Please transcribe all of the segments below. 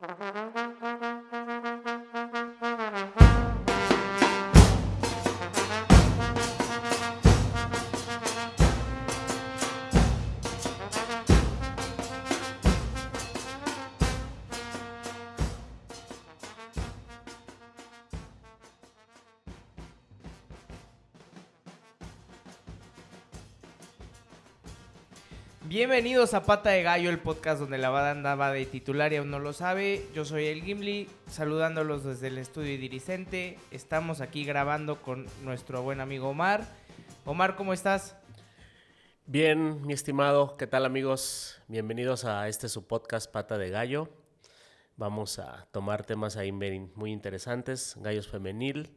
Mm-hmm. Bienvenidos a Pata de Gallo, el podcast donde la banda va de titular y aún no lo sabe. Yo soy el Gimli, saludándolos desde el estudio Diricente. Estamos aquí grabando con nuestro buen amigo Omar. Omar, ¿cómo estás? Bien, mi estimado, ¿qué tal amigos? Bienvenidos a este su podcast Pata de Gallo. Vamos a tomar temas ahí muy interesantes, gallos femenil.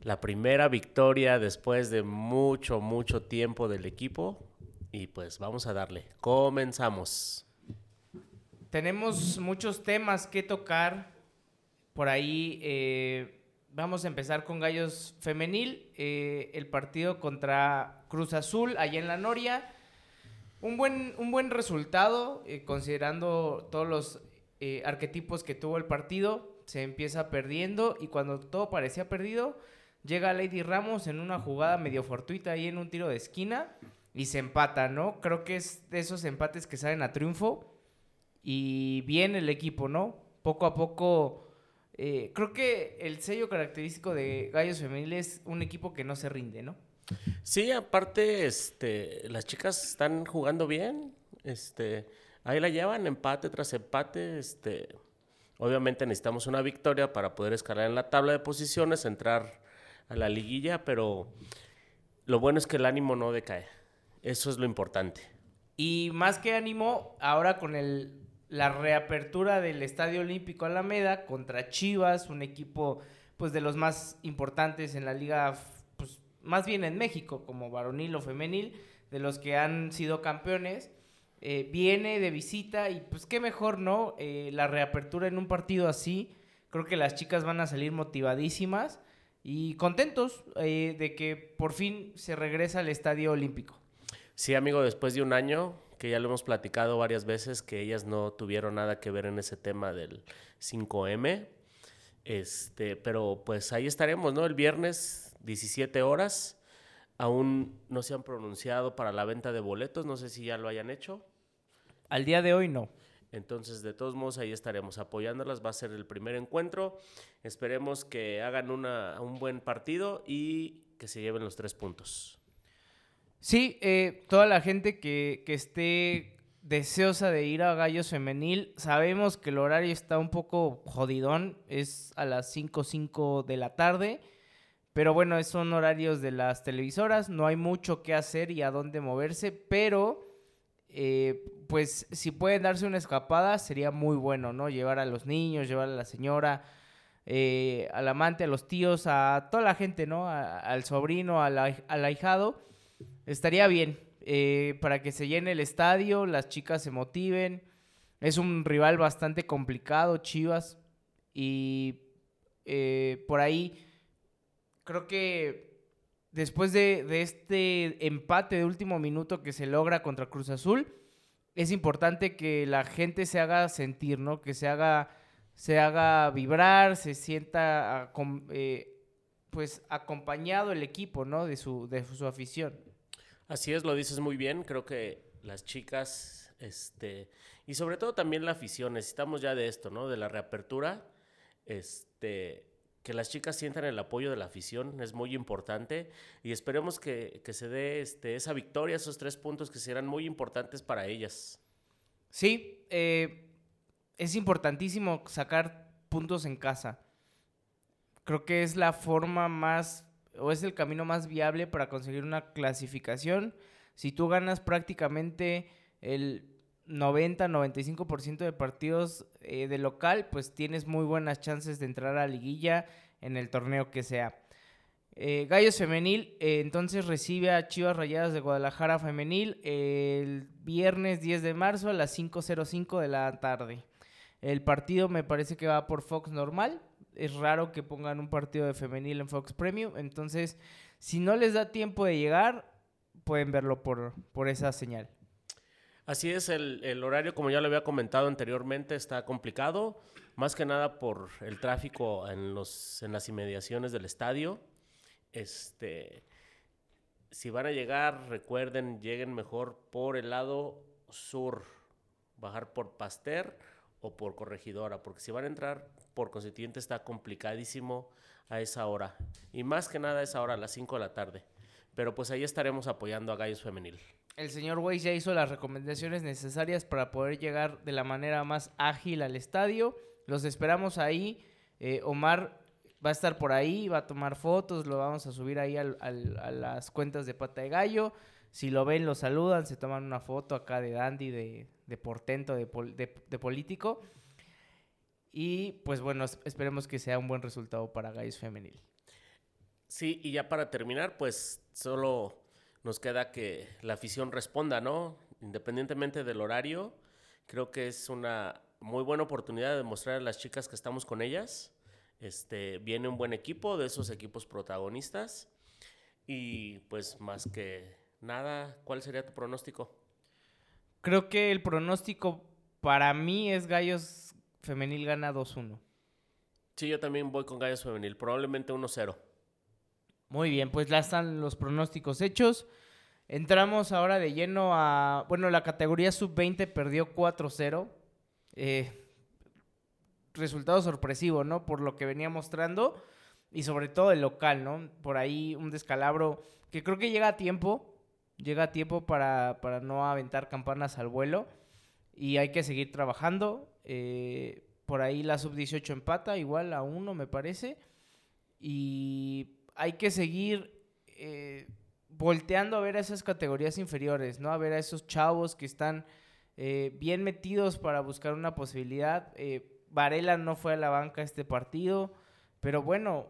La primera victoria después de mucho, mucho tiempo del equipo y pues vamos a darle. Comenzamos. Tenemos muchos temas que tocar. Por ahí eh, vamos a empezar con Gallos Femenil. Eh, el partido contra Cruz Azul allá en la Noria. Un buen, un buen resultado, eh, considerando todos los arquetipos que tuvo el partido. Se empieza perdiendo y cuando todo parecía perdido, llega Lady Ramos en una jugada medio fortuita ahí en un tiro de esquina y se empata, ¿no? Creo que es de esos empates que salen a triunfo y bien el equipo, ¿no? Poco a poco, eh, creo que el sello característico de Gallos Femenil es un equipo que no se rinde, ¿no? Sí, aparte, este, las chicas están jugando bien, este, ahí la llevan empate tras empate, este, obviamente necesitamos una victoria para poder escalar en la tabla de posiciones, entrar a la liguilla, pero lo bueno es que el ánimo no decae. Eso es lo importante. Y más que ánimo, ahora con el, la reapertura del Estadio Olímpico Alameda contra Chivas, un equipo pues de los más importantes en la liga, pues más bien en México, como varonil o femenil, de los que han sido campeones, eh, viene de visita y pues qué mejor, ¿no? Eh, la reapertura en un partido así, creo que las chicas van a salir motivadísimas y contentos eh, de que por fin se regresa al Estadio Olímpico. Sí, amigo, después de un año, que ya lo hemos platicado varias veces, que ellas no tuvieron nada que ver en ese tema del 5M. Este, pero pues ahí estaremos, ¿no? El viernes, 17 horas. Aún no se han pronunciado para la venta de boletos, no sé si ya lo hayan hecho. Al día de hoy no. Entonces, de todos modos, ahí estaremos apoyándolas. Va a ser el primer encuentro. Esperemos que hagan una, un buen partido y que se lleven los tres puntos. Sí, eh, toda la gente que, esté deseosa de ir a Gallos Femenil, sabemos que el horario está un poco jodidón, es a las 5, 5 de la tarde, pero bueno, son horarios de las televisoras, no hay mucho que hacer y a dónde moverse, pero eh, pues si pueden darse una escapada sería muy bueno, ¿no? Llevar a los niños, llevar a la señora, eh, al amante, a los tíos, a toda la gente, ¿no? al sobrino, al, al ahijado estaría bien eh, para que se llene el estadio, las chicas se motiven. Es un rival bastante complicado, Chivas. Y eh, por ahí creo que después de, este empate de último minuto que se logra contra Cruz Azul, es importante que la gente se haga sentir, ¿no? Que se haga, se haga vibrar, se sienta eh, pues acompañado el equipo, ¿no? De su, de su afición. Así es, lo dices muy bien. Creo que las chicas, este, y sobre todo también la afición, necesitamos ya de esto, ¿no? De la reapertura, este, que las chicas sientan el apoyo de la afición es muy importante y esperemos que, se dé este, esa victoria, esos tres puntos que serán muy importantes para ellas. Sí, eh, es importantísimo sacar puntos en casa. Creo que es la forma más o es el camino más viable para conseguir una clasificación. Si tú ganas prácticamente el 90-95% de partidos eh, de local, pues tienes muy buenas chances de entrar a liguilla en el torneo que sea. Eh, Gallos Femenil eh, entonces recibe a Chivas Rayadas de Guadalajara Femenil el viernes 10 de marzo a las 5.05 de la tarde. El partido me parece que va por Fox normal es raro que pongan un partido de femenil en Fox Premium. Entonces, si no les da tiempo de llegar, pueden verlo por, por esa señal. Así es, el, el, horario, como ya lo había comentado anteriormente, está complicado, más que nada por el tráfico en, los, en las inmediaciones del estadio. Este, si van a llegar, recuerden, lleguen mejor por el lado sur, bajar por Pasteur o por Corregidora, porque si van a entrar por Constituyente está complicadísimo a esa hora. Y más que nada a esa hora, a las 5 de la tarde. Pero pues ahí estaremos apoyando a Gallos Femenil el señor Weiss ya hizo las recomendaciones necesarias para poder llegar de la manera más ágil al estadio. Los esperamos ahí. Eh, Omar va a estar por ahí, va a tomar fotos, lo vamos a subir ahí a las cuentas de Pata de Gallo. Si lo ven, lo saludan, se toman una foto acá de Dandy, de, de portento, de, de, político. Y pues bueno, esperemos que sea un buen resultado para Gallos Femenil. Sí, y ya para terminar, pues solo nos queda que la afición responda, ¿no? Independientemente del horario, creo que es una muy buena oportunidad de mostrar a las chicas que estamos con ellas. Este, viene un buen equipo, de esos equipos protagonistas. Y pues más que nada, ¿cuál sería tu pronóstico? Creo que el pronóstico para mí es Gallos Femenil gana 2-1. Sí, yo también voy con Gallos Femenil, probablemente 1-0. Muy bien, pues ya están los pronósticos hechos. Entramos ahora de lleno a. Bueno, la categoría sub-20 perdió 4-0. Eh, resultado sorpresivo, ¿no? Por lo que venía mostrando. Y sobre todo el local, ¿no? Por ahí un descalabro que creo que llega a tiempo. Llega tiempo para, para no aventar campanas al vuelo. Y hay que seguir trabajando. Eh, por ahí la sub-18 empata, igual a uno, me parece. Y hay que seguir eh, volteando a ver a esas categorías inferiores, ¿no? A ver a esos chavos que están eh, bien metidos para buscar una posibilidad. Varela no fue a la banca este partido, pero bueno,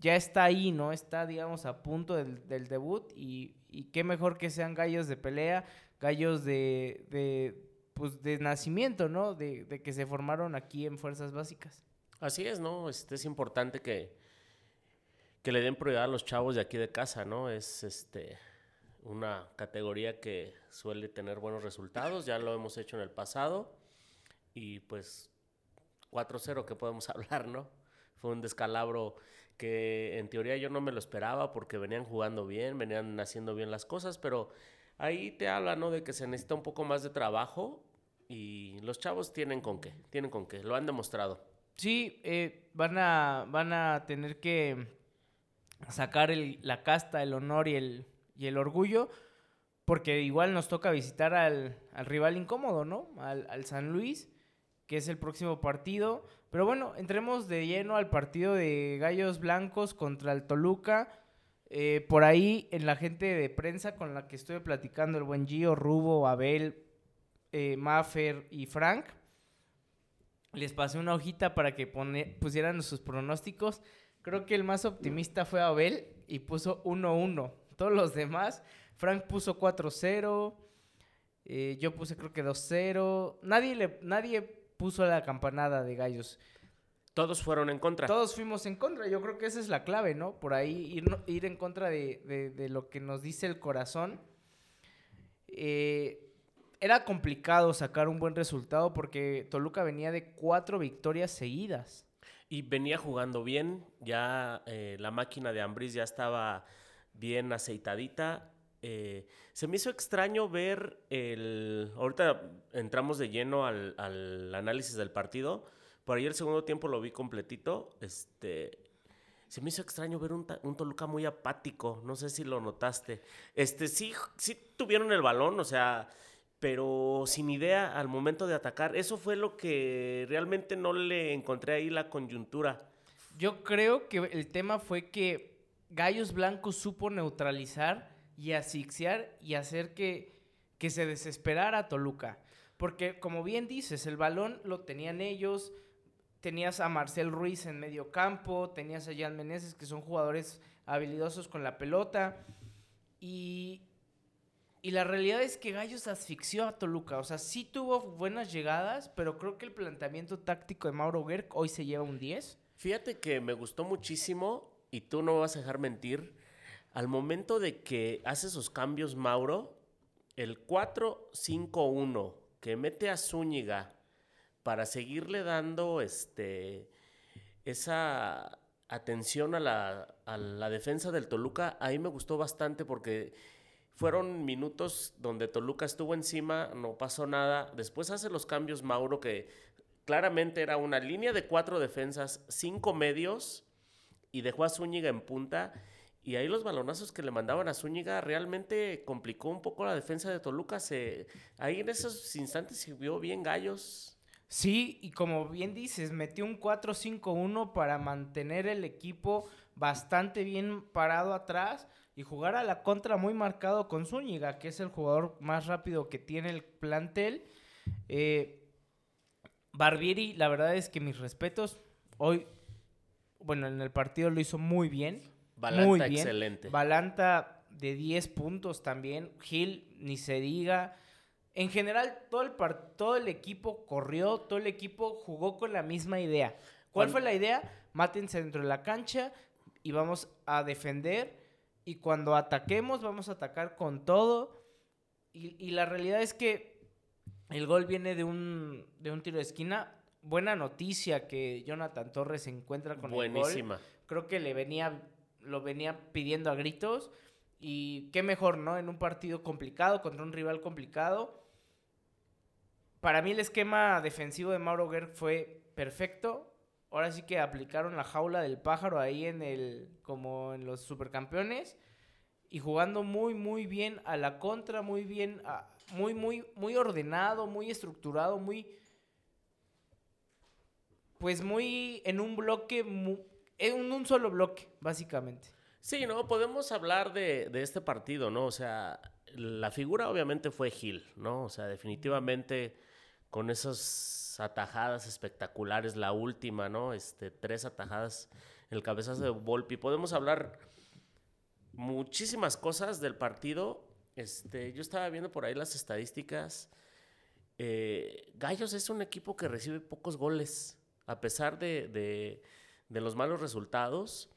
ya está ahí, ¿no? Está, digamos, a punto del, debut y, qué mejor que sean gallos de pelea, gallos de, de pues, de nacimiento, ¿no? De, de, que se formaron aquí en Fuerzas Básicas. Así es, ¿no? Este, es importante que, que le den prioridad a los chavos de aquí de casa, ¿no? Es este una categoría que suele tener buenos resultados, ya lo hemos hecho en el pasado y pues 4-0 que podemos hablar, ¿no? Fue un descalabro que en teoría yo no me lo esperaba porque venían jugando bien, venían haciendo bien las cosas, pero ahí te habla, ¿no? De que se necesita un poco más de trabajo y los chavos tienen con qué, tienen con qué, lo han demostrado. Sí, eh, van, a, van a tener que sacar la casta, el honor y el, y el orgullo, porque igual nos toca visitar al, rival incómodo, ¿no? Al, San Luis, que es el próximo partido. Pero bueno, entremos de lleno al partido de Gallos Blancos contra el Toluca. Eh, por ahí, en la gente de prensa con la que estoy platicando, el buen Gio, Rubo, Abel, eh, Maffer y Frank, les pasé una hojita para que pusieran sus pronósticos. Creo que el más optimista fue Abel y puso 1-1. Todos los demás, Frank puso 4-0. Eh, yo puse creo que 2-0. Nadie, le, nadie puso la campanada de gallos. Todos fueron en contra. Todos fuimos en contra. Yo creo que esa es la clave, ¿no? Por ahí ir, ir en contra de, lo que nos dice el corazón. Eh, era complicado sacar un buen resultado porque Toluca venía de cuatro victorias seguidas. Y venía jugando bien, ya eh, la máquina de Ambris ya estaba bien aceitadita. Eh, se me hizo extraño ver el... Ahorita entramos de lleno al, análisis del partido. Por ahí el segundo tiempo lo vi completito. Este, se me hizo extraño ver un, un, Toluca muy apático. No sé si lo notaste. Este, sí, sí tuvieron el balón, o sea, pero sin idea al momento de atacar. Eso fue lo que realmente no le encontré ahí la coyuntura. Yo creo que el tema fue que Gallos Blancos supo neutralizar y asfixiar y hacer que, que se desesperara Toluca. Porque como bien dices, el balón lo tenían ellos, tenías a Marcel Ruiz en medio campo, tenías a Jan Meneses, que son jugadores habilidosos con la pelota. Y, y la realidad es que Gallos asfixió a Toluca. O sea, sí tuvo buenas llegadas, pero creo que el planteamiento táctico de Mauro Gerg hoy se lleva un 10. Fíjate que me gustó muchísimo, y tú no vas a dejar mentir, al momento de que hace esos cambios Mauro, el 4-5-1 que mete a Zúñiga para seguirle dando este, esa atención a la, a la defensa del Toluca, ahí me gustó bastante porque fueron minutos donde Toluca estuvo encima, no pasó nada. Después hace los cambios Mauro, que claramente era una línea de cuatro defensas, cinco medios, y dejó a Zúñiga en punta. Y ahí los balonazos que le mandaban a Zúñiga realmente complicó un poco la defensa de Toluca. Se, ahí en esos instantes se vio bien gallos. Sí, y como bien dices, metió un 4-5-1 para mantener el equipo bastante bien parado atrás y jugar a la contra muy marcado con Zúñiga, que es el jugador más rápido que tiene el plantel. Eh, Barbieri, la verdad es que mis respetos, hoy, bueno, en el partido lo hizo muy bien. Balanta muy bien. excelente. Balanta de 10 puntos también. Gil, ni se diga. En general, todo el, par- todo el equipo corrió, todo el equipo jugó con la misma idea. ¿Cuál fue la idea? Mátense dentro de la cancha y vamos a defender. Y cuando ataquemos, vamos a atacar con todo. Y, y la realidad es que el gol viene de un, de un tiro de esquina. Buena noticia que Jonathan Torres se encuentra con el gol Buenísima. creo que le venía, lo venía pidiendo a gritos. Y qué mejor, ¿no? En un partido complicado, contra un rival complicado. Para mí el esquema defensivo de Mauro Gerg fue perfecto. Ahora sí que aplicaron la jaula del pájaro ahí en el, como en los supercampeones. Y jugando muy, muy bien a la contra, muy bien, a- muy, muy, muy ordenado, muy estructurado, muy, pues muy en un bloque, mu- en un solo bloque, básicamente. Sí, no, podemos hablar de, de este partido, ¿no? O sea, la figura obviamente fue Gil, ¿no? O sea, definitivamente con esas atajadas espectaculares, la última, ¿no? Este, tres atajadas, el cabezazo de Volpi. Podemos hablar muchísimas cosas del partido. Este, yo estaba viendo por ahí las estadísticas. Eh, Gallos es un equipo que recibe pocos goles, a pesar de- de los malos resultados.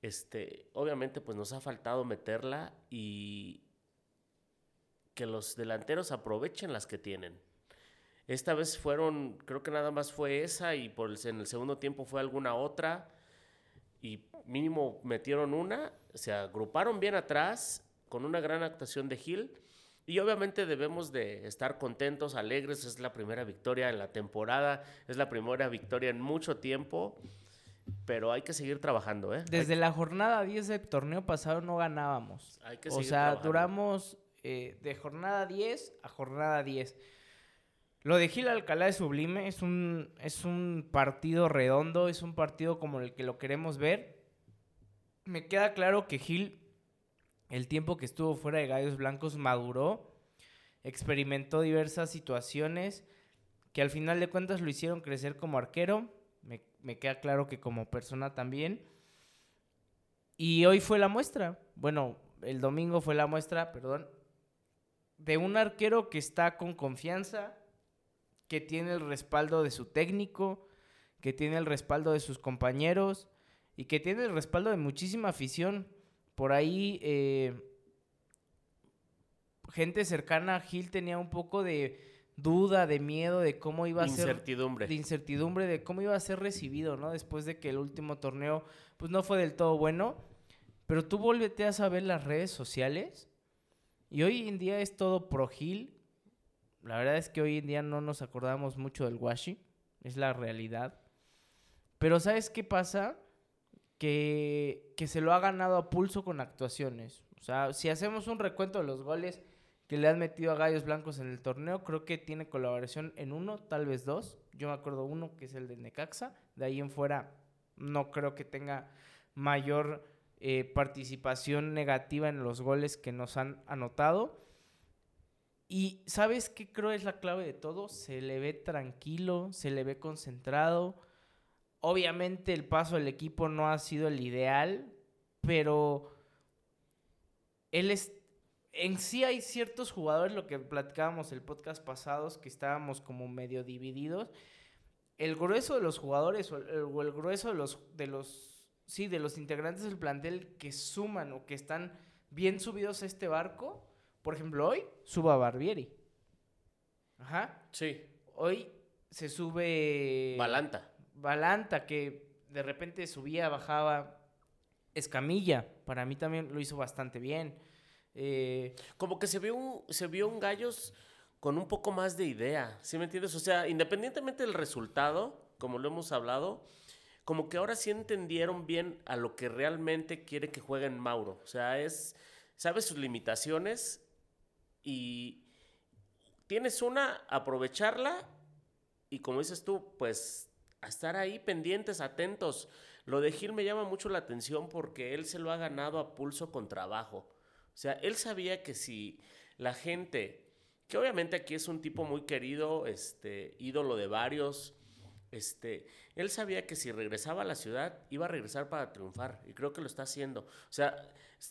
Este, obviamente, pues nos ha faltado meterla y que los delanteros aprovechen las que tienen. Esta vez fueron, creo que nada más fue esa y por en el segundo tiempo fue alguna otra y mínimo metieron una, se agruparon bien atrás con una gran actuación de Gil y obviamente debemos de estar contentos, alegres, es la primera victoria en la temporada, es la primera victoria en mucho tiempo, pero hay que seguir trabajando, ¿eh? Desde la jornada 10 del torneo pasado no ganábamos. Hay que o seguir sea, trabajando. duramos eh, de jornada 10 a jornada 10. Lo de Gil Alcalá es sublime, es un, es un partido redondo, es un partido como el que lo queremos ver. Me queda claro que Gil, el tiempo que estuvo fuera de Gallos Blancos, maduró, experimentó diversas situaciones que al final de cuentas lo hicieron crecer como arquero. Me, me queda claro que como persona también. Y hoy fue la muestra. Bueno, el domingo fue la muestra, perdón. De un arquero que está con confianza, que tiene el respaldo de su técnico, que tiene el respaldo de sus compañeros y que tiene el respaldo de muchísima afición. Por ahí, eh, gente cercana a Gil tenía un poco de duda, de miedo de cómo iba a ser Incertidumbre. de incertidumbre de cómo iba a ser recibido, ¿no? Después de que el último torneo, pues no fue del todo bueno. Pero tú volteas a ver las redes sociales y hoy en día es todo pro Gil. La verdad es que hoy en día no nos acordamos mucho del Washi, es la realidad. Pero ¿sabes qué pasa? Que, que se lo ha ganado a pulso con actuaciones. O sea, si hacemos un recuento de los goles que le han metido a Gallos Blancos en el torneo, creo que tiene colaboración en uno, tal vez dos. Yo me acuerdo uno que es el de Necaxa. De ahí en fuera no creo que tenga mayor eh, participación negativa en los goles que nos han anotado. Y ¿sabes qué creo es la clave de todo? Se le ve tranquilo, se le ve concentrado. Obviamente el paso del equipo no ha sido el ideal, pero él es... En sí hay ciertos jugadores, lo que platicábamos el podcast pasados, que estábamos como medio divididos. El grueso de los jugadores o el, o el grueso de los, de los, sí, de los integrantes del plantel que suman o que están bien subidos a este barco, por ejemplo, hoy suba Barbieri. Ajá. Sí. Hoy se sube. Balanta. Balanta, que de repente subía, bajaba. Escamilla, para mí también lo hizo bastante bien. Eh, Como que se vio un, se vio un Gallos con un poco más de idea, ¿sí me entiendes? O sea, independientemente del resultado, como lo hemos hablado, como que ahora sí entendieron bien a lo que realmente quiere que jueguen Mauro. O sea, es, sabe sus limitaciones y tienes una, aprovecharla y como dices tú, pues a estar ahí pendientes, atentos. Lo de Gil me llama mucho la atención porque él se lo ha ganado a pulso con trabajo. O sea, él sabía que si la gente, que obviamente aquí es un tipo muy querido, este, ídolo de varios, este, él sabía que si regresaba a la ciudad iba a regresar para triunfar y creo que lo está haciendo. O sea,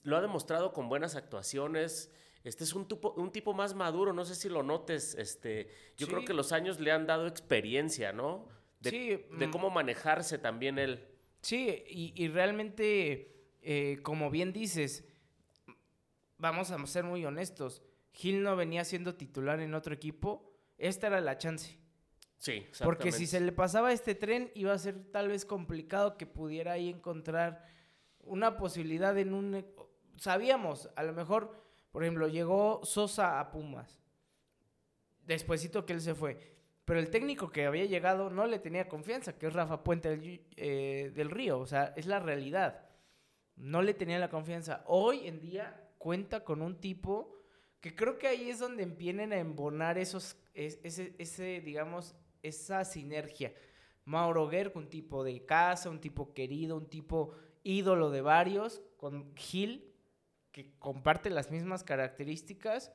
lo ha demostrado con buenas actuaciones. Este es un tipo, un tipo más maduro, no sé si lo notes. Este, yo Sí. creo que los años le han dado experiencia, ¿no? De, Sí, de mm. cómo manejarse también él. Sí, y, y realmente, eh, como bien dices, vamos a ser muy honestos. Gil no venía siendo titular en otro equipo. Esta era la chance. Sí, Porque si exactamente. se le pasaba este tren, iba a ser tal vez complicado que pudiera ahí encontrar una posibilidad en un... e- Sabíamos, a lo mejor, por ejemplo, llegó Sosa a Pumas. Despuésito que él se fue. Pero el técnico que había llegado no le tenía confianza, que es Rafa Puente del, eh, del Río. O sea, es la realidad. No le tenía la confianza. Hoy en día cuenta con un tipo que creo que ahí es donde empiezan a embonar esos, es- ese, ese, digamos, esa sinergia. Mauro Gerg, un tipo de casa, un tipo querido, un tipo ídolo de varios, con Gil, que comparte las mismas características.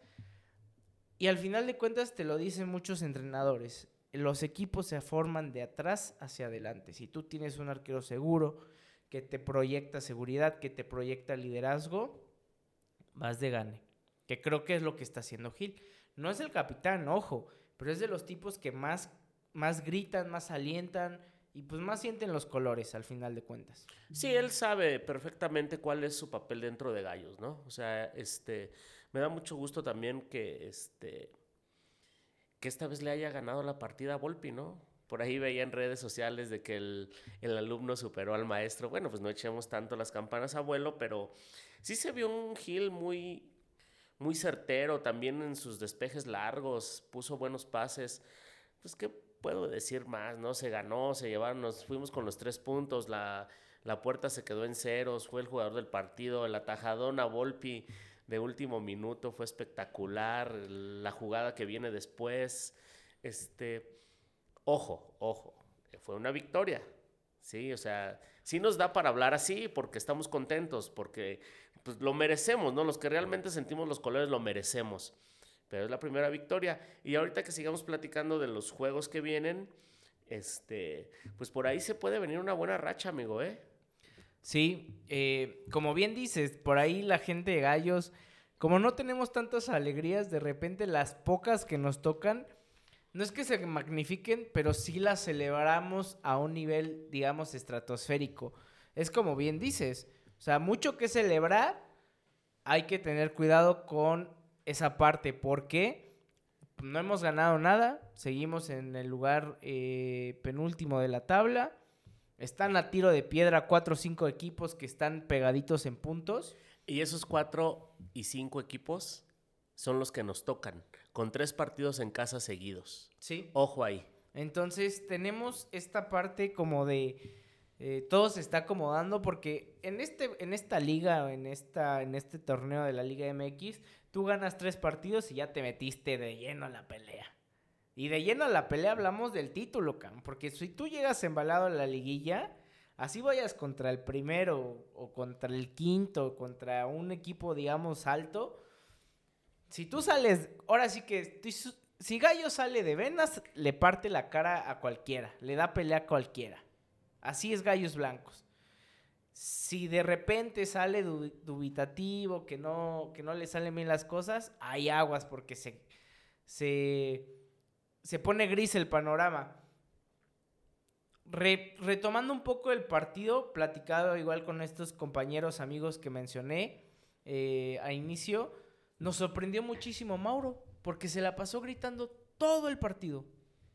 Y al final de cuentas te lo dicen muchos entrenadores. Los equipos se forman de atrás hacia adelante. Si tú tienes un arquero seguro, que te proyecta seguridad, que te proyecta liderazgo, vas de gane. Que creo que es lo que está haciendo Gil. No es el capitán, ojo, pero es de los tipos que más, más gritan, más alientan y pues más sienten los colores al final de cuentas. Sí, él sabe perfectamente cuál es su papel dentro de Gallos, ¿no? O sea, este, me da mucho gusto también que, este, que esta vez le haya ganado la partida a Volpi, ¿no? Por ahí veía en redes sociales de que el, el alumno superó al maestro. Bueno, pues no echemos tanto las campanas a vuelo, pero sí se vio un Gil muy, muy certero, también en sus despejes largos, puso buenos pases. Pues, ¿qué puedo decir más? ¿No? Se ganó, se llevaron, nos fuimos con los tres puntos, la, la puerta se quedó en ceros, fue el jugador del partido, el atajadón a Volpi de último minuto fue espectacular, la jugada que viene después, este, ojo, ojo, fue una victoria, sí, o sea, sí nos da para hablar así porque estamos contentos, porque pues, lo merecemos, ¿no? Los que realmente sentimos los colores lo merecemos, pero es la primera victoria y ahorita que sigamos platicando de los juegos que vienen, este, pues por ahí se puede venir una buena racha, amigo, ¿eh? Sí, eh, como bien dices, por ahí la gente de Gallos, como no tenemos tantas alegrías, de repente las pocas que nos tocan, no es que se magnifiquen, pero sí las celebramos a un nivel, digamos, estratosférico. Es como bien dices, o sea, mucho que celebrar, hay que tener cuidado con esa parte, porque no hemos ganado nada, seguimos en el lugar eh, penúltimo de la tabla. Están a tiro de piedra cuatro o cinco equipos que están pegaditos en puntos. Y esos cuatro y cinco equipos son los que nos tocan, con tres partidos en casa seguidos. Sí. Ojo ahí. Entonces tenemos esta parte como de eh, todo se está acomodando porque en este en esta liga en esta en este torneo de la Liga MX tú ganas tres partidos y ya te metiste de lleno a la pelea. Y de lleno a la pelea hablamos del título, cabrón, porque si tú llegas embalado a la liguilla, así vayas contra el primero o contra el quinto, contra un equipo digamos alto, si tú sales, ahora sí que si Gallo sale de venas, le parte la cara a cualquiera, le da pelea a cualquiera. Así es Gallos Blancos. Si de repente sale du- dubitativo, que no, que no le salen bien las cosas, hay aguas porque se, se, se pone gris el panorama. Re- retomando un poco el partido, platicado igual con estos compañeros amigos que mencioné eh, a inicio, nos sorprendió muchísimo Mauro, porque se la pasó gritando todo el partido.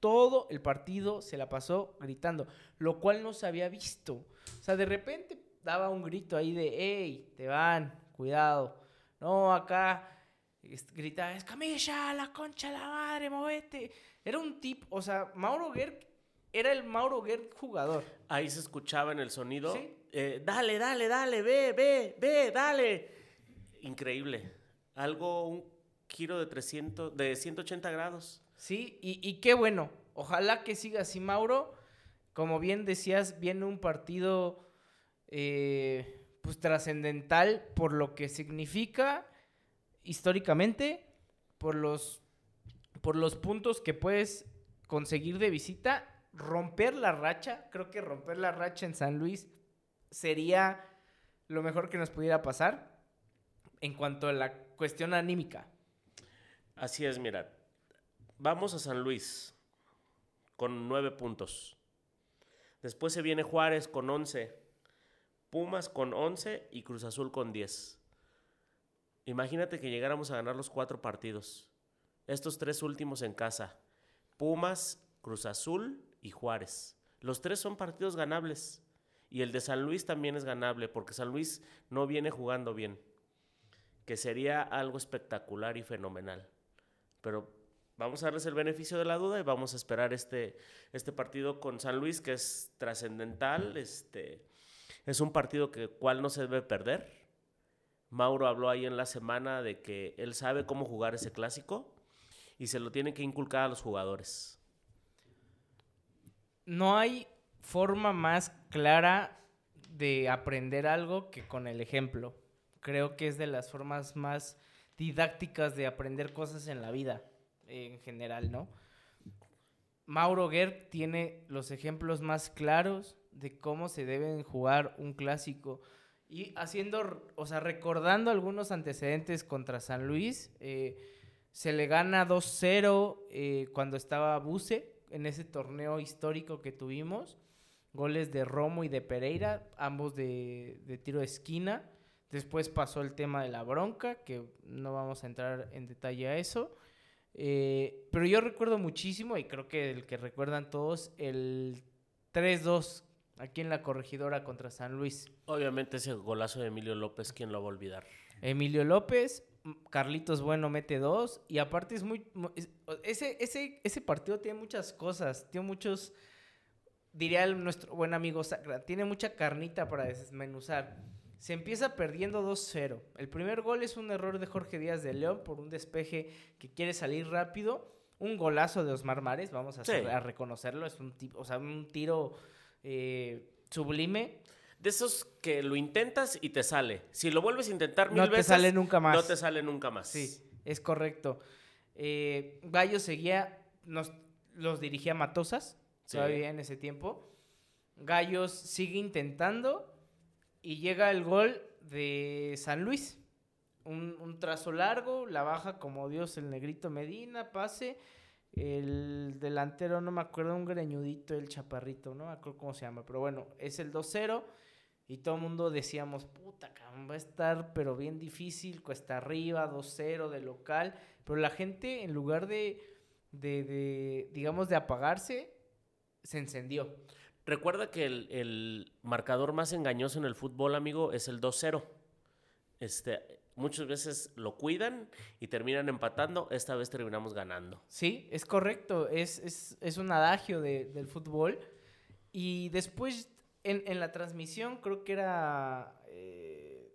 Todo el partido se la pasó gritando, lo cual no se había visto. O sea, de repente daba un grito ahí de, hey, te van, cuidado. No, acá gritaba, escamilla, la concha, la madre, movete. Era un tip, o sea, Mauro Gerg era el Mauro Gerg jugador. Ahí se escuchaba en el sonido, eh, dale, dale, dale, ve, ve, ve, dale. Increíble. Algo, un giro de 300, de 180 grados. Sí, y, qué bueno. Ojalá que siga así, Mauro. Como bien decías, viene un partido eh, pues trascendental por lo que significa históricamente, por los, por los puntos que puedes conseguir de visita, romper la racha. Creo que romper la racha en San Luis sería lo mejor que nos pudiera pasar en cuanto a la cuestión anímica. Así es, mira. Vamos a San Luis con nueve puntos. Después se viene Juárez con once. Pumas con once y Cruz Azul con diez. Imagínate que llegáramos a ganar los cuatro partidos. Estos tres últimos en casa. Pumas, Cruz Azul y Juárez. Los tres son partidos ganables. Y el de San Luis también es ganable porque San Luis no viene jugando bien que sería algo espectacular y fenomenal. Pero vamos a darles el beneficio de la duda y vamos a esperar este, este partido con San Luis, que es trascendental. Este, es un partido que cual no se debe perder. Mauro habló ahí en la semana de que él sabe cómo jugar ese clásico y se lo tiene que inculcar a los jugadores. No hay forma más clara de aprender algo que con el ejemplo creo que es de las formas más didácticas de aprender cosas en la vida, en general, ¿no? Mauro Gerg tiene los ejemplos más claros de cómo se deben jugar un clásico. Y haciendo, o sea, recordando algunos antecedentes contra San Luis, eh, se le gana 2-0 eh, cuando estaba Buse en ese torneo histórico que tuvimos. Goles de Romo y de Pereira, ambos de, de tiro de esquina. Después pasó el tema de la bronca, que no vamos a entrar en detalle a eso. Eh, pero yo recuerdo muchísimo, y creo que el que recuerdan todos, el 3-2 aquí en la corregidora contra San Luis. Obviamente ese golazo de Emilio López, ¿quién lo va a olvidar? Emilio López, Carlitos Bueno mete dos, y aparte es muy... ese, ese, ese partido tiene muchas cosas, tiene muchos... Diría nuestro buen amigo Sacra, tiene mucha carnita para desmenuzar. Se empieza perdiendo 2-0. El primer gol es un error de Jorge Díaz de León por un despeje que quiere salir rápido. Un golazo de Osmar Mares, vamos a, reconocerlo. Es un, tipo, o sea, un tiro eh, sublime. De esos que lo intentas y te sale. Si lo vuelves a intentar mil no veces. No te sale nunca más. No te sale nunca más. Sí, es correcto. Eh, Gallo seguía, nos, los dirigía Matosas, todavía en ese tiempo. Gallos sigue intentando y llega el gol de San Luis. Un, trazo largo, la baja como Dios el negrito Medina, pase. El delantero, no me acuerdo, un greñudito, el chaparrito, no me acuerdo cómo se llama, pero bueno, es el 2-0 y todo el mundo decíamos, puta, va a estar, pero bien difícil, cuesta arriba, 2-0 de local, pero la gente en lugar de, de, de, digamos, de apagarse, se encendió. Recuerda que el, marcador más engañoso en el fútbol, amigo, es el 2-0. Este, muchas veces lo cuidan y terminan empatando. Esta vez terminamos ganando. Sí, es correcto. Es, un adagio del fútbol. Y después, en, la transmisión, creo que era. Eh,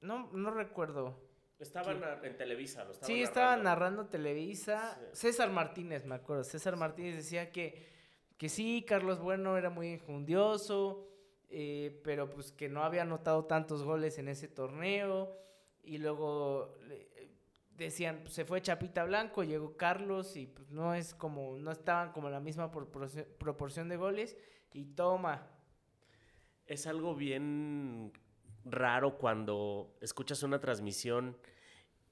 no, no recuerdo. Estaba en Televisa, lo Sí, estaba narrando Televisa. César Martínez, me acuerdo. César Martínez decía que que sí, Carlos Bueno era muy injundioso, eh, pero pues que no había anotado tantos goles en ese torneo. Y luego decían, pues, se fue Chapita Blanco, llegó Carlos y pues no es como, no estaban como la misma proporción de goles. Y toma. Es algo bien raro cuando escuchas una transmisión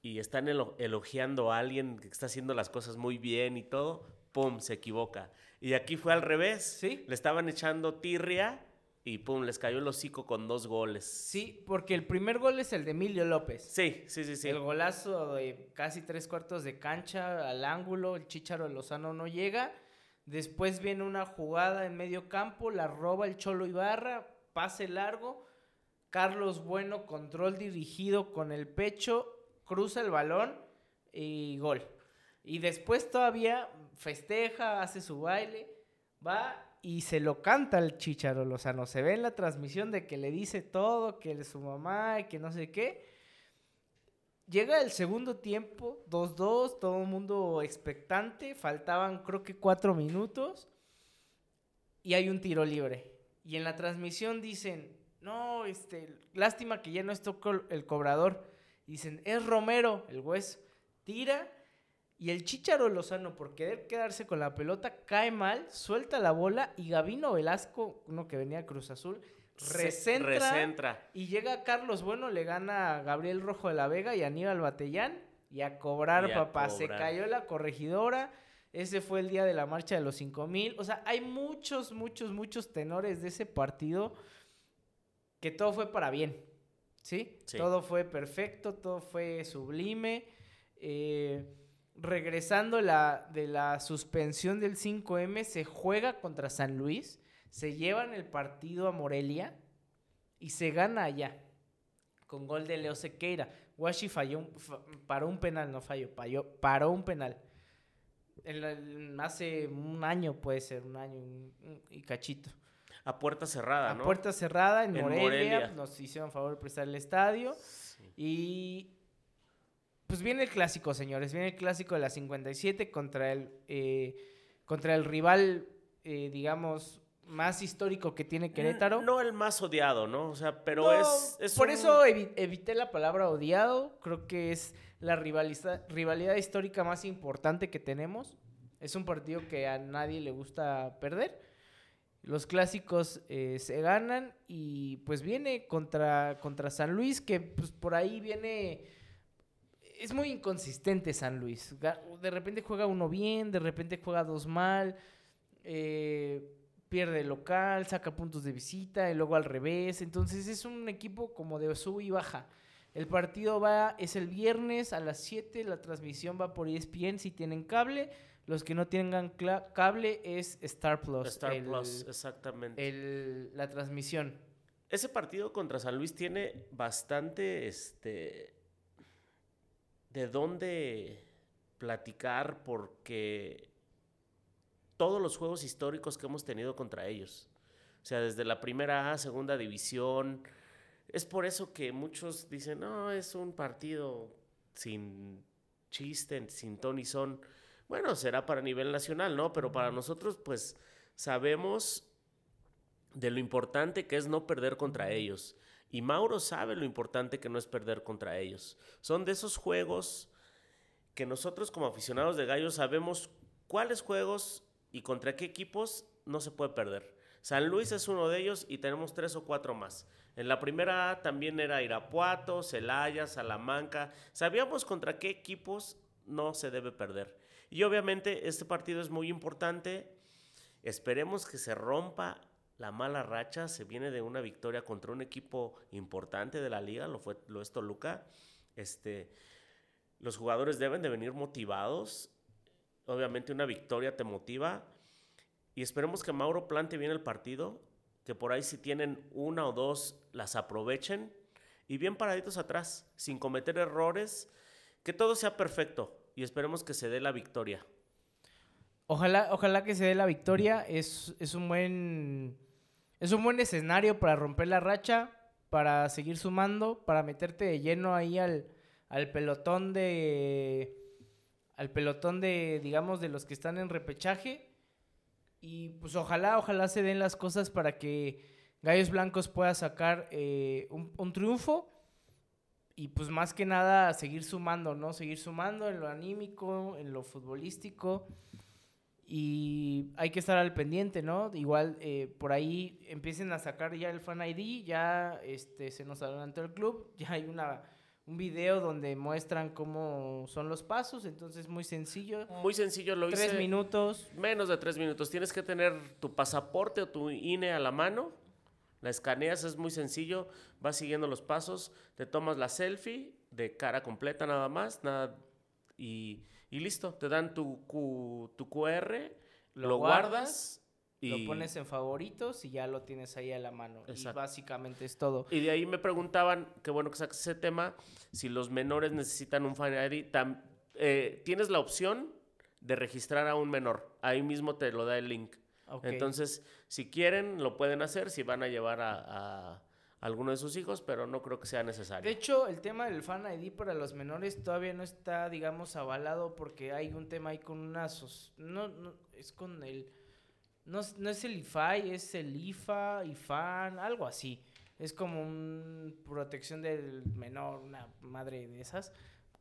y están elogiando a alguien que está haciendo las cosas muy bien y todo, ¡pum! se equivoca. Y aquí fue al revés. Sí. Le estaban echando tirria y pum, les cayó el hocico con dos goles. Sí, porque el primer gol es el de Emilio López. Sí, sí, sí, sí. El golazo de casi tres cuartos de cancha al ángulo, el Chicharo Lozano no llega. Después viene una jugada en medio campo, la roba el Cholo Ibarra, pase largo. Carlos Bueno, control dirigido con el pecho, cruza el balón y gol. Y después todavía festeja, hace su baile, va y se lo canta el Chicharo Lozano. Se ve en la transmisión de que le dice todo, que es su mamá y que no sé qué. Llega el segundo tiempo, 2-2, todo el mundo expectante. Faltaban creo que cuatro minutos y hay un tiro libre. Y en la transmisión dicen, no, este, lástima que ya no está el cobrador. Dicen, es Romero, el juez, tira y el Chicharo Lozano, por querer quedarse con la pelota, cae mal, suelta la bola y Gabino Velasco, uno que venía a Cruz Azul, recentra, y llega Carlos Bueno, le gana a Gabriel Rojo de la Vega y Aníbal Batellán y a cobrar, papá. Se cayó la corregidora. Ese fue el día de la marcha de los 5000. O sea, hay muchos, muchos, muchos tenores de ese partido que todo fue para bien. ¿Sí? sí. Todo fue perfecto, todo fue sublime. Eh regresando la, de la suspensión del 5M, se juega contra San Luis, se llevan el partido a Morelia y se gana allá con gol de Leo Sequeira. Washi falló, paró un penal, no falló, paró un penal. hace un año puede ser, un año y cachito. A puerta cerrada, ¿no? A puerta cerrada en, Morelia, Nos hicieron favor de prestar el estadio. Y pues viene el clásico, señores. Viene el clásico de la 57 contra el, eh, contra el rival, eh, digamos, más histórico que tiene Querétaro. No el más odiado, ¿no? O sea, pero es, Por eso evité la palabra odiado. Creo que es la rivalidad histórica más importante que tenemos. Es un partido que a nadie le gusta perder. Los clásicos eh, se ganan y pues viene contra, contra San Luis, que pues por ahí viene es muy inconsistente San Luis. De repente juega uno bien, de repente juega dos mal, eh, pierde el local, saca puntos de visita y luego al revés. Entonces es un equipo como de sub y baja. El partido va, es el viernes a las 7, la transmisión va por ESPN si tienen cable. Los que no tengan cable es Star Plus. Star Plus, exactamente. la transmisión. Ese partido contra San Luis tiene bastante, este, de dónde platicar porque todos los juegos históricos que hemos tenido contra ellos, o sea, desde la primera A, segunda división, es por eso que muchos dicen, no, es un partido sin chiste, sin ton son. Bueno, será para nivel nacional, ¿no? Pero para nosotros, pues, sabemos de lo importante que es no perder contra ellos. Y Mauro sabe lo importante que no es perder contra ellos. Son de esos juegos que nosotros como aficionados de gallos sabemos cuáles juegos y contra qué equipos no se puede perder. San Luis es uno de ellos y tenemos tres o cuatro más. En la primera también era Irapuato, Celaya, Salamanca. Sabíamos contra qué equipos no se debe perder. Y obviamente este partido es muy importante. Esperemos que se rompa la mala racha se viene de una victoria contra un equipo importante de la liga, lo, fue, lo es Toluca. Este, los jugadores deben de venir motivados. Obviamente una victoria te motiva. Y esperemos que Mauro plante bien el partido, que por ahí si tienen una o dos las aprovechen y bien paraditos atrás, sin cometer errores, que todo sea perfecto y esperemos que se dé la victoria. Ojalá, ojalá que se dé la victoria. Es, es un buen es un buen escenario para romper la racha, para seguir sumando, para meterte de lleno ahí al, al pelotón de. al pelotón de, digamos, de los que están en repechaje. Y pues ojalá, ojalá se den las cosas para que Gallos Blancos pueda sacar eh, un, un triunfo. Y pues más que nada seguir sumando, ¿no? Seguir sumando en lo anímico, en lo futbolístico y hay que estar al pendiente, ¿no? Igual eh, por ahí empiecen a sacar ya el Fan ID, ya este, se nos adelantó el club, ya hay una, un video donde muestran cómo son los pasos, entonces muy sencillo. Muy sencillo, lo hice. Tres minutos. Menos de tres minutos. Tienes que tener tu pasaporte o tu INE a la mano La escaneas, es muy sencillo, vas siguiendo los pasos, te tomas la selfie de cara completa nada más, nada, y, y listo, te dan tu, Q- tu QR, lo, Lo guardas, guardas, y, Lo pones en favoritos y ya lo tienes ahí a la mano. Y Exacto. básicamente es todo. y de ahí me preguntaban, qué bueno que saques ese tema, si los menores necesitan un Fan ID, tam- eh, tienes la opción de registrar a un menor, ahí mismo te lo da el link. Entonces, si quieren, lo pueden hacer, si van a llevar a, a alguno de sus hijos, pero no creo que sea necesario. De hecho, el tema del Fan ID para los menores todavía no está, digamos, avalado porque hay un tema ahí con una... sos- No, no, es con el... No, no es el IFAI, es el IFA, IFAN, algo así. Es como una protección del menor, una madre de esas,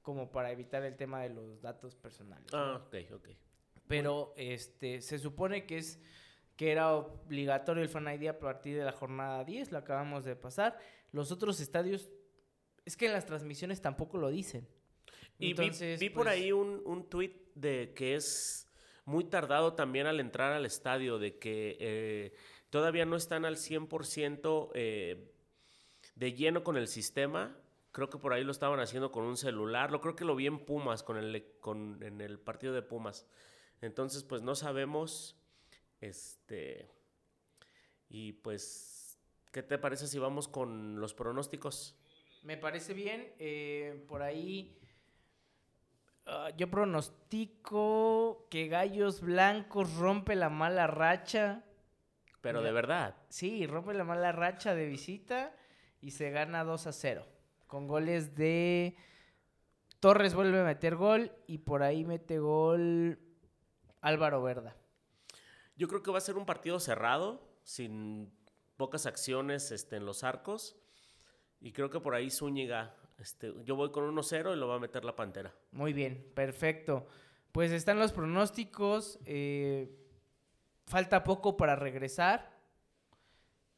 como para evitar el tema de los datos personales. ¿no? Ah, ok, ok. Pero este se supone que es que era obligatorio el Fan ID a partir de la jornada 10, lo acabamos de pasar. Los otros estadios es que en las transmisiones tampoco lo dicen. Y vi- Entonces, vi, por pues, ahí un, un tuit de que es muy tardado también al entrar al estadio, de que eh, todavía no están al 100% eh, de lleno con el sistema. Creo que por ahí lo estaban haciendo con un celular. Lo creo que lo vi en Pumas, con el, con, en el partido de Pumas. Entonces, pues no sabemos. Este. Y pues, ¿qué te parece si vamos con los pronósticos? Me parece bien. eh, por ahí ah, yo pronostico que Gallos Blancos rompe la mala racha. Pero de verdad. Sí, rompe la mala racha de visita y se gana 2 a 0. Con goles de Torres vuelve a meter gol y por ahí mete gol Álvaro Verda. Yo creo que va a ser un partido cerrado, sin pocas acciones este, en los arcos. Y creo que por ahí Zúñiga, este, yo voy con 1-0 y lo va a meter la Pantera. Muy bien, perfecto. Pues están los pronósticos. eh, falta poco para regresar.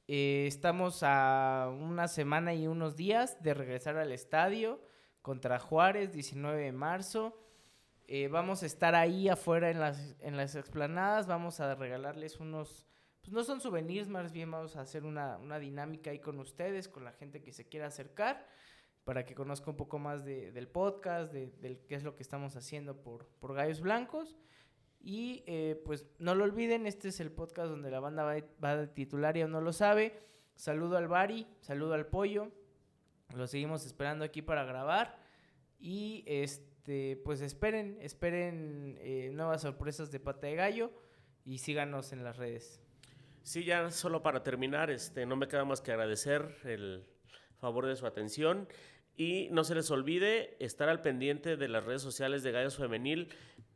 Eh, estamos a una semana y unos días de regresar al estadio contra Juárez, 19 de marzo. Eh, vamos a estar ahí afuera en las, en las explanadas. Vamos a regalarles unos, pues no son souvenirs, más bien vamos a hacer una, una dinámica ahí con ustedes, con la gente que se quiera acercar, para que conozca un poco más de- del podcast, de, del qué es lo que estamos haciendo por, por Gallos Blancos. Y eh, pues no lo olviden, este es el podcast donde la banda va, de- va de titular y aún no lo sabe. Saludo al Bari, saludo al Pollo. Lo seguimos esperando aquí para grabar. Y este, pues esperen, esperen eh, nuevas sorpresas de Pata de Gallo. Y síganos en las redes. Sí, ya solo para terminar, este, no me queda más que agradecer el favor de su atención. Y no se les olvide estar al pendiente de las redes sociales de Gallos Femenil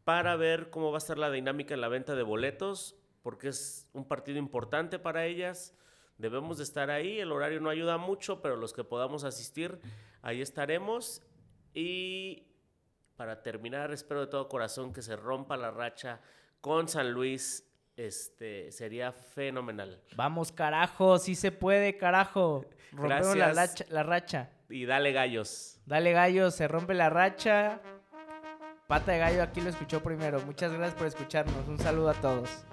para ver cómo va a estar la dinámica en la venta de boletos, porque es un partido importante para ellas. Debemos de estar ahí, el horario no ayuda mucho, pero los que podamos asistir, ahí estaremos. Y para terminar, espero de todo corazón que se rompa la racha con San Luis. Este sería fenomenal. Vamos, carajo, sí se puede, carajo. Rompemos la, racha- la racha. Y dale gallos. Dale gallo, se rompe la racha. Pata de gallo aquí lo escuchó primero. Muchas gracias por escucharnos. Un saludo a todos.